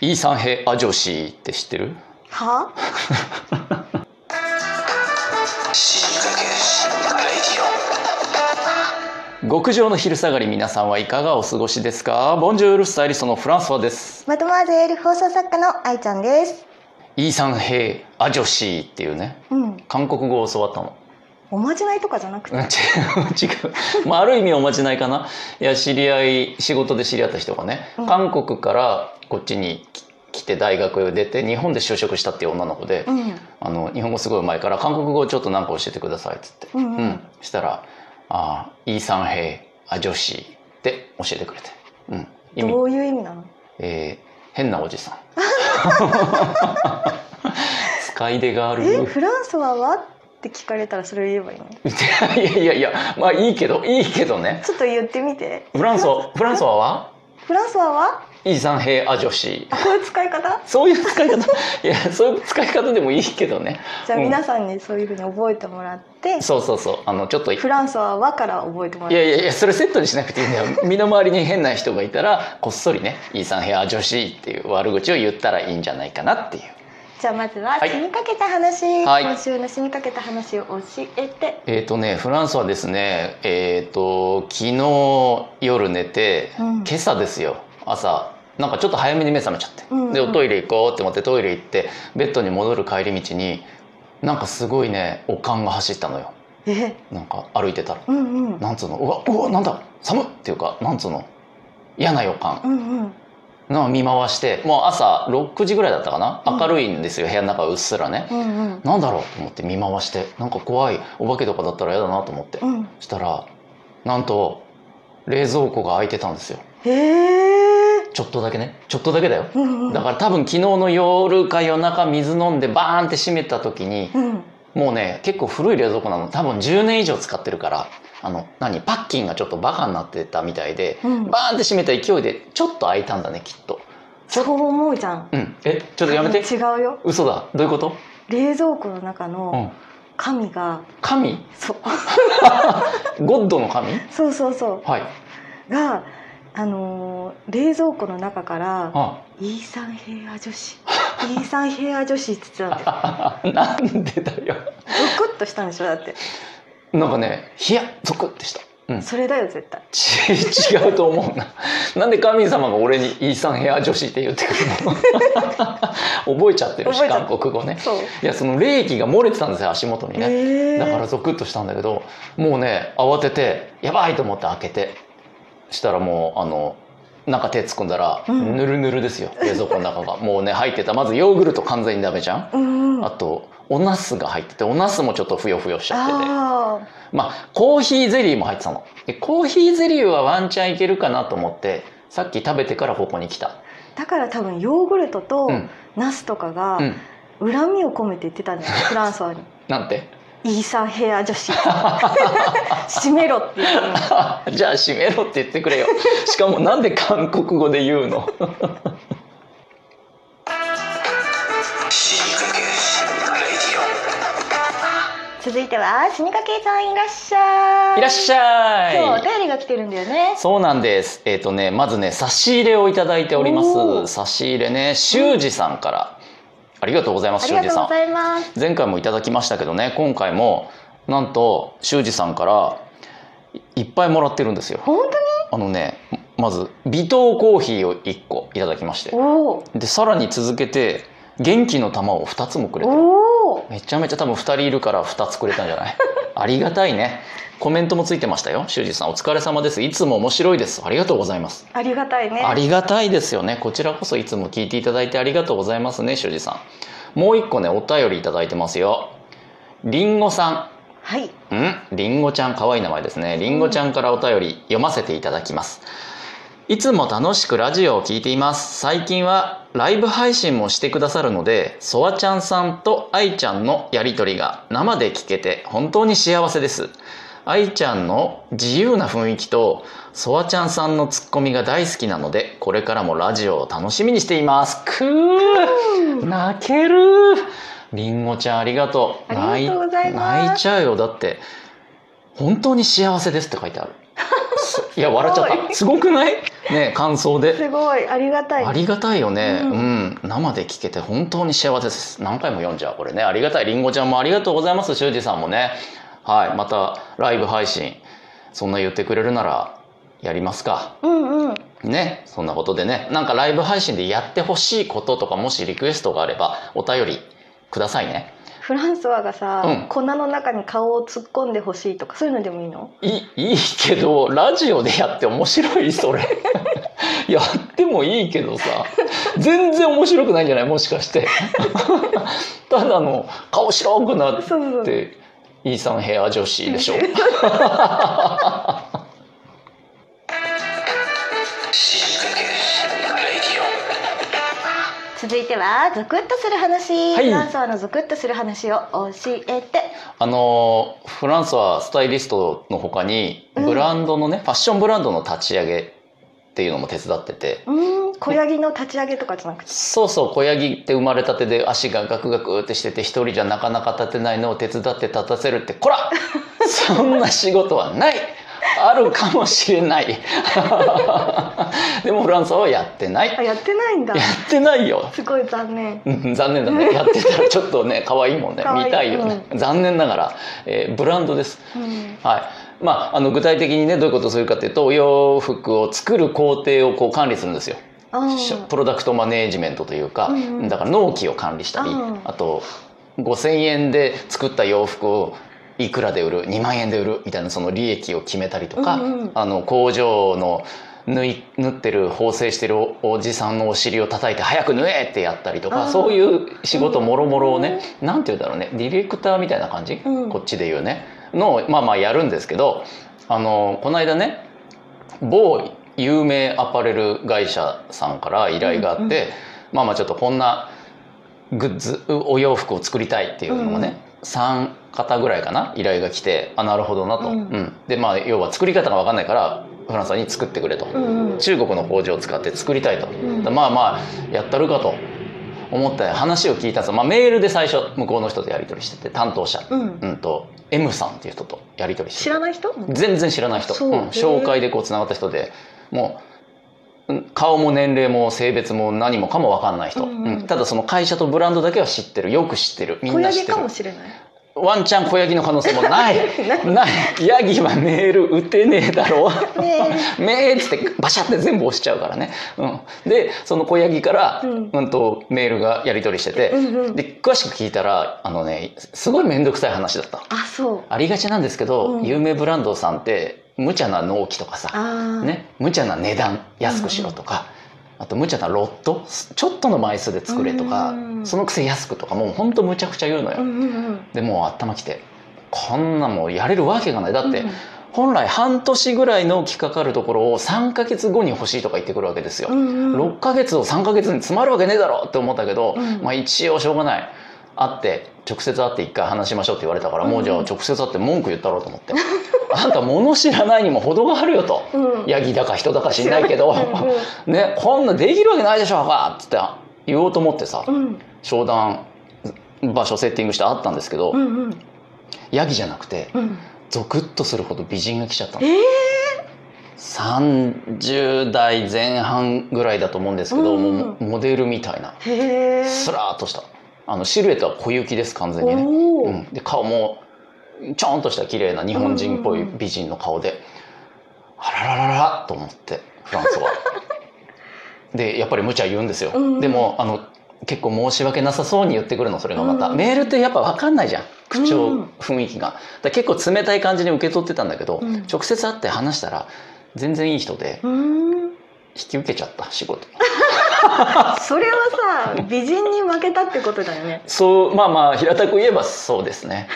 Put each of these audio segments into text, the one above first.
イーサンヘア女子って知ってる？は？極上の昼下がり皆さんはいかがお過ごしですか？ボンジュールスタイリストのフランソワです。マドマーゼール放送作家の愛ちゃんです。イーサンヘア女子っていうね。うん。韓国語を教わったのおまじないとかじゃなくて。違う違う、まあ、ある意味おまじないかな。いや知り合い仕事で知り合った人がね、うん。韓国からこっちにき来て大学を出て日本で就職したっていう女の子で、うん。あの日本語すごいうまいから韓国語をちょっと何か教えてくださいっつって、うんうん。したら「あイーサンヘイア女子」って教えてくれて、うん、意味。どういう意味なの？えー変なおじさん。使い出がある。えフランスはは？って聞かれたらそれを言えばいいの？いやいやいやまあいいけどいいけどね。ちょっと言ってみて。フランソフランソワはフランスはは？イーサンヘイア女子。あこういう使い方？そういう使い方。いやそういう使い方でもいいけどね。じゃあうん。皆さんにそういうふうに覚えてもらって、そうそうそう。あのちょっといフランスは和から覚えてもらって。やいやいやそれセットにしなくていいんだよ。身の回りに変な人がいたらこっそりね「イーサンヘア女子」っていう悪口を言ったらいいんじゃないかなっていうじゃあまずははい。死にかけた話、はい。今週の死にかけた話を教えて。えっ、とねフランスはですねえっ、と昨日夜寝て、うん。今朝ですよ。朝。なんかちょっと早めに目覚めちゃって、うんうん。でおトイレ行こうって思ってトイレ行ってベッドに戻る帰り道になんかすごいねおかんが走ったのよ。え？なんか歩いてたら。うんうん。なんつうの？うわうわなんだ？寒っ！っていうかなんつうの？嫌な予感。うんうんの見回してもう朝6時ぐらいだったかな？うん明るいんですよ、部屋の中はうっすらね、うんうん。なんだろうと思って見回してなんか怖いお化けとかだったら嫌だなと思って、うん。したらなんと冷蔵庫が開いてたんですよ。ちょっとだけね。ちょっとだけだよ。うんうん。だから多分昨日の夜か夜中水飲んでバーンって閉めた時にうん。もうね結構古い冷蔵庫なの。多分10年以上使ってるからあの何パッキンがちょっとバカになってたみたいで、うん。バーンって閉めた勢いでちょっと開いたんだねきっと。そう思うじゃん。うん。えちょっとやめて。違うよ。嘘だ。どういうこと？冷蔵庫の中うのん。神が、神？そう。ゴッドの神？そうそうそはい。うがあのー冷蔵庫の中からあ「イーサンヘア女子」「イーサンヘア女子」って言ってたんだよ。なんでだよ。ゾクッとしたんでしょだってなんかね、ヒヤッゾクってした。うん。それだよ絶対ち違うと思うな。なんで神様が俺にイーサンヘア女子って言ってくるの？覚えちゃってるし、韓国語ね。そういや、その冷気が漏れてたんですよ、足元にね。だからゾクッとしたんだけど、もうね、慌てて、やばいと思って開けて、したらもう、あの、中手突っ込んだら、うんぬるぬるですよ、冷蔵庫の中が。もうね、入ってた。まずヨーグルト完全にダメじゃんうんあとおナスが入ってておナスもちょっとふよふよしちゃってて。あまあコーヒーゼリーも入ってたの。でコーヒーゼリーはワンチャンいけるかなと思ってさっき食べてからここに来た。ーだから多分ヨーグルトとうん。ナスとかがうん。恨みを込めて言ってたんじゃないフランソワになんて「イーサンヘア女子」閉めろっていう。の じゃあ閉めろって言ってくれよ。しかもなんで韓国語で言うの？続いては死にかけさんいらっしゃい。いらっしゃ今日おい便りが来てるんだよね。そうなんです。えっ、とねまずね差し入れをいただいております。差し入れね修二さんから、ありがとうございます修二さん。がとうございます。前回もいただきましたけどね今回もなんと修二さんからいいっぱいもらってるんですよ。本あのねまず微糖コーヒーを1個いただきまして。でさらに続けて元気の玉を2つもくれてるめちゃめちゃ多分2人いるから2つくれたんじゃない？ありがたいね。コメントもついてましたよ。修二さんお疲れ様です。いつも面白いです。ありがとうございます。ありがたいね。ありがたいですよね。こちらこそいつも聞いていただいてありがとうございますね修二さん。もう一個ねお便りいただいてますよ。りんごさはい。んん？りんごちゃん可愛い名前ですね。りんごちゃんからお便り読ませていただきますいつも楽しくラジオを聞いています。最近はライブ配信もしてくださるのでそわちゃんさんと愛ちゃんのやりとりが生で聞けて本当に幸せです。愛ちゃんの自由な雰囲気とそわちゃんさんのツッコミが大好きなのでこれからもラジオを楽しみにしています。くー泣けるりんごちゃんありがとう。ありがとうございます。泣いちゃうよ。だって本当に幸せですって書いてある。そいや笑っちゃった。すごくない？ね感想で。すごい。ありがたい。ありがたいよね、ううん。ん生で聞けて本当に幸せです。何回も読んじゃうこれね。ありがたい。りんごちゃんもありがとうございます修二さんもね。はい。またライブ配信そんな言ってくれるならやりますか。うんうん。ね。そんなことでね。なんかライブ配信でやってほしいこととかもしリクエストがあればお便りくださいねフランソワがさ、うん。粉の中に顔を突っ込んでほしいとかそういうのでもいいの？いいいけどラジオでやって面白いそれ。やってもいいけどさ。全然面白くないんじゃない？もしかして。ただの顔白くなっそうそうそう。てイーサンヘア女子でしょ 続いてはゾクッとする話、はい。フランソワのゾクッとする話を教えて。あのフランスはスタイリストの他にうん。ブランドのね、ファッションブランドの立ち上げっていうのも手伝ってて。うーん。小ヤギの立ち上げとかじゃなくて？そうそう子ヤギって生まれたてで足がガクガクってしてて一人じゃなかなか立てないのを手伝って立たせるってこら！そんな仕事はないあるかもしれない。でもフランスはやってない。やあやってないんだ。ってないよ。すごい残念。うん残念だね。やってたらちょっとね可愛いもんね。見たいよね、残念ながら、えーブランドです。うん。はい。まあ、あの具体的にねどういうことをするかというとお洋服を作る工程をこう管理するんですよ。プロダクトマネージメントというか、うんうん。だから納期を管理したり、うんあと5,000円で作った洋服をいくらで売る？2万円で売る？みたいなその利益を決めたりとか、うんうん。あの工場の縫い縫ってる縫製してるおおじさんのお尻を叩いて早く縫えってやったりとかそういう仕事もろもろをね、なんて言うんだろうねディレクターみたいな感じ、うん。こっちで言うね。のをまあまあやるんですけどあのこの間ね某有名アパレル会社さんから依頼があって、うんうん。まあまあちょっとこんなグッズお洋服を作りたいっていうのもね、3方ぐらいかな依頼が来てあなるほどなと、うん。うん。でまあ要は作り方が分かんないからフランスさんに作ってくれと、うんうん。中国の工場を使って作りたいと、ん。まあまあやったるかと。思って話を聞いたんですよ、まあ、メールで最初向こうの人とやり取りしてて担当者、うん。うん、と M さんっていう人とやり取りしてて。知らない人？全然知らない人、そう。うん。紹介でこうつながった人で。もううん顔も年齢も性別も何もかも分かんない人、うんうん。うん。ただその会社とブランドだけは知ってる。よく知ってる。みんな知ってる。かもしれないワンチャン小ヤギの可能性も ない。ない。ヤギはメール打てねえだろ。うねめーっつってバシャって全部押しちゃうからね、うん、でその小ヤギから、ううんんとメールがやり取りしてて、うんうん。で詳しく聞いたらあのねすごい面倒くさい話だった。あそう。ありがちなんですけど、うん。有名ブランドさんって無茶な納期とかさ、ね、無茶な値段安くしろとか、あと無茶なロット？ちょっとの枚数で作れとか、うん。そのくせ安くとかもうほんとむちゃくちゃ言うのよ、うんうんうんでもう頭きてこんなもんやれるわけがない。だって、うん本来半年ぐらい納期かかるところを3ヶ月後に欲しいとか言ってくるわけですよ、うんうん。6ヶ月を3ヶ月に詰まるわけねえだろって思ったけど、うん。まあ一応しょうがない。会って直接会って一回話しましょうって言われたから、もうじゃあ直接会って文句言ったろうと思ってあんた物知らないにも程があるよと、うん。ヤギだか人だか知んないけど、うんねこんなできるわけないでしょうかっつって言おうと思ってさ、うん。商談場所セッティングして会ったんですけど、うんうん。ヤギじゃなくてうん。ゾクッとするほど美人が来ちゃったの。えー。30代前半ぐらいだと思うんですけど、うん。もうモデルみたいな。スラーっとした。あのシルエットは小雪です完全にね、うん、で顔もちょんとした綺麗な日本人っぽい美人の顔で、あららららと思ってフランスは。でやっぱり無茶言うんですよ、でもあの結構申し訳なさそうに言ってくるのそれがまた、うんメールってやっぱ分かんないじゃん口調、うん雰囲気が。だ結構冷たい感じに受け取ってたんだけど、うん。直接会って話したら全然いい人で引き受けちゃった仕事 それはさ美人に負けたってことだよね。そうまあまあ平たく言えばそうですね。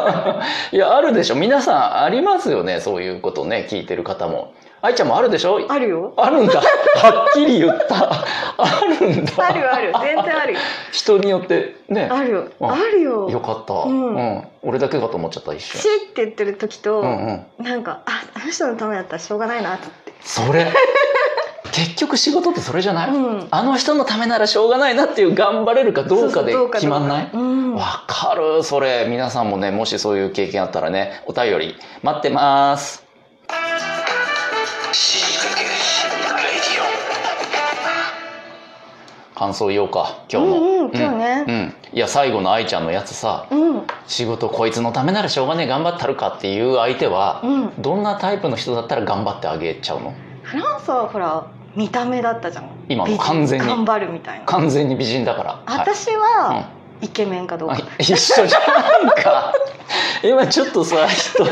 いやあるでしょ。皆さんありますよねそういうことね聞いてる方も。愛ちゃんもあるでしょ？あるよ。あるんだ。はっきり言った。あるんだ。あるよあるよ。全然あるよ。人によってね。あるよ。ああるよ。よかった、ううん。ん俺だけかと思っちゃった一シ瞬ーって言ってる時と、うんうん。なんかああの人のためだったらしょうがないなって。それ結局仕事ってそれじゃない、うん。あの人のためならしょうがないなっていう頑張れるかどうかで決まんない？うん。わかるそれ。皆さんもねもしそういう経験あったらねお便り待ってます。感想言おうか今日も、うんうん今日ね。うんうん。いや最後の愛ちゃんのやつさうん。仕事こいつのためならしょうがねえ頑張ったるかっていう相手は、うん。どんなタイプの人だったら頑張ってあげちゃうの？フランスはほら見た目だったじゃん。今完全に。頑張るみたいな。完全に美人だから、はい。私は、イケメンかどうか。あ一緒じゃんか。今ちょっとさ人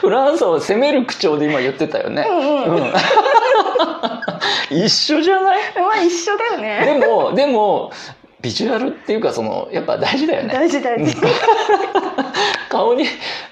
フランスを責める口調で今言ってたよね、うんうん、うん。一緒じゃない？まあ一緒だよね。でもでもビジュアルっていうかそのやっぱ大事だよね。大事大事。顔に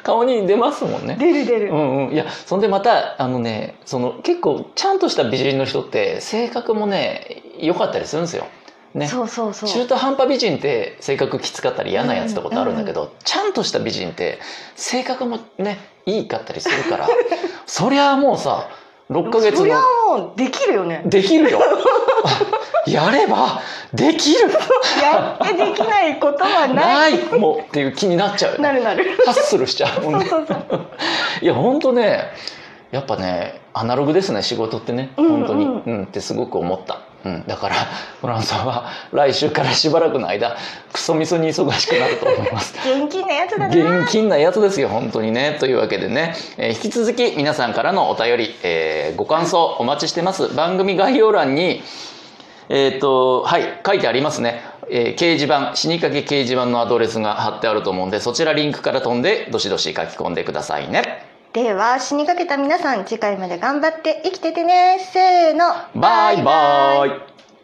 顔に出ますもんね。出る出る、うんうん。いやそんでまたあのねその結構ちゃんとした美人の人って性格もね良かったりするんですよ。ね。そうそうそう。中途半端美人って性格きつかったり嫌なやつってことあるんだけど、ちゃんとした美人って性格もねいいかったりするから。そりゃあもうさ6ヶ月そりゃのもうできるよね。できるよ。やればできる。やってできないことはない。ないもうっていう気になっちゃうなるなる。ハッスルしちゃう。もんねいや本当ねやっぱねアナログですね仕事ってね。うん本当に、うんうんってすごく思った、うん、だからフランさんは来週からしばらくの間クソみそに忙しくなると思います。元気なやつだな。現金なやつですよ本当にね。というわけでね、えー引き続き皆さんからのお便り、えーご感想お待ちしてます。番組概要欄にえっ、とはい書いてありますね、えー掲示板死にかけ掲示板のアドレスが貼ってあると思うんでそちらリンクから飛んでどしどし書き込んでくださいねでは死にかけた皆さん次回まで頑張って生きててね。せーの。バイバイ。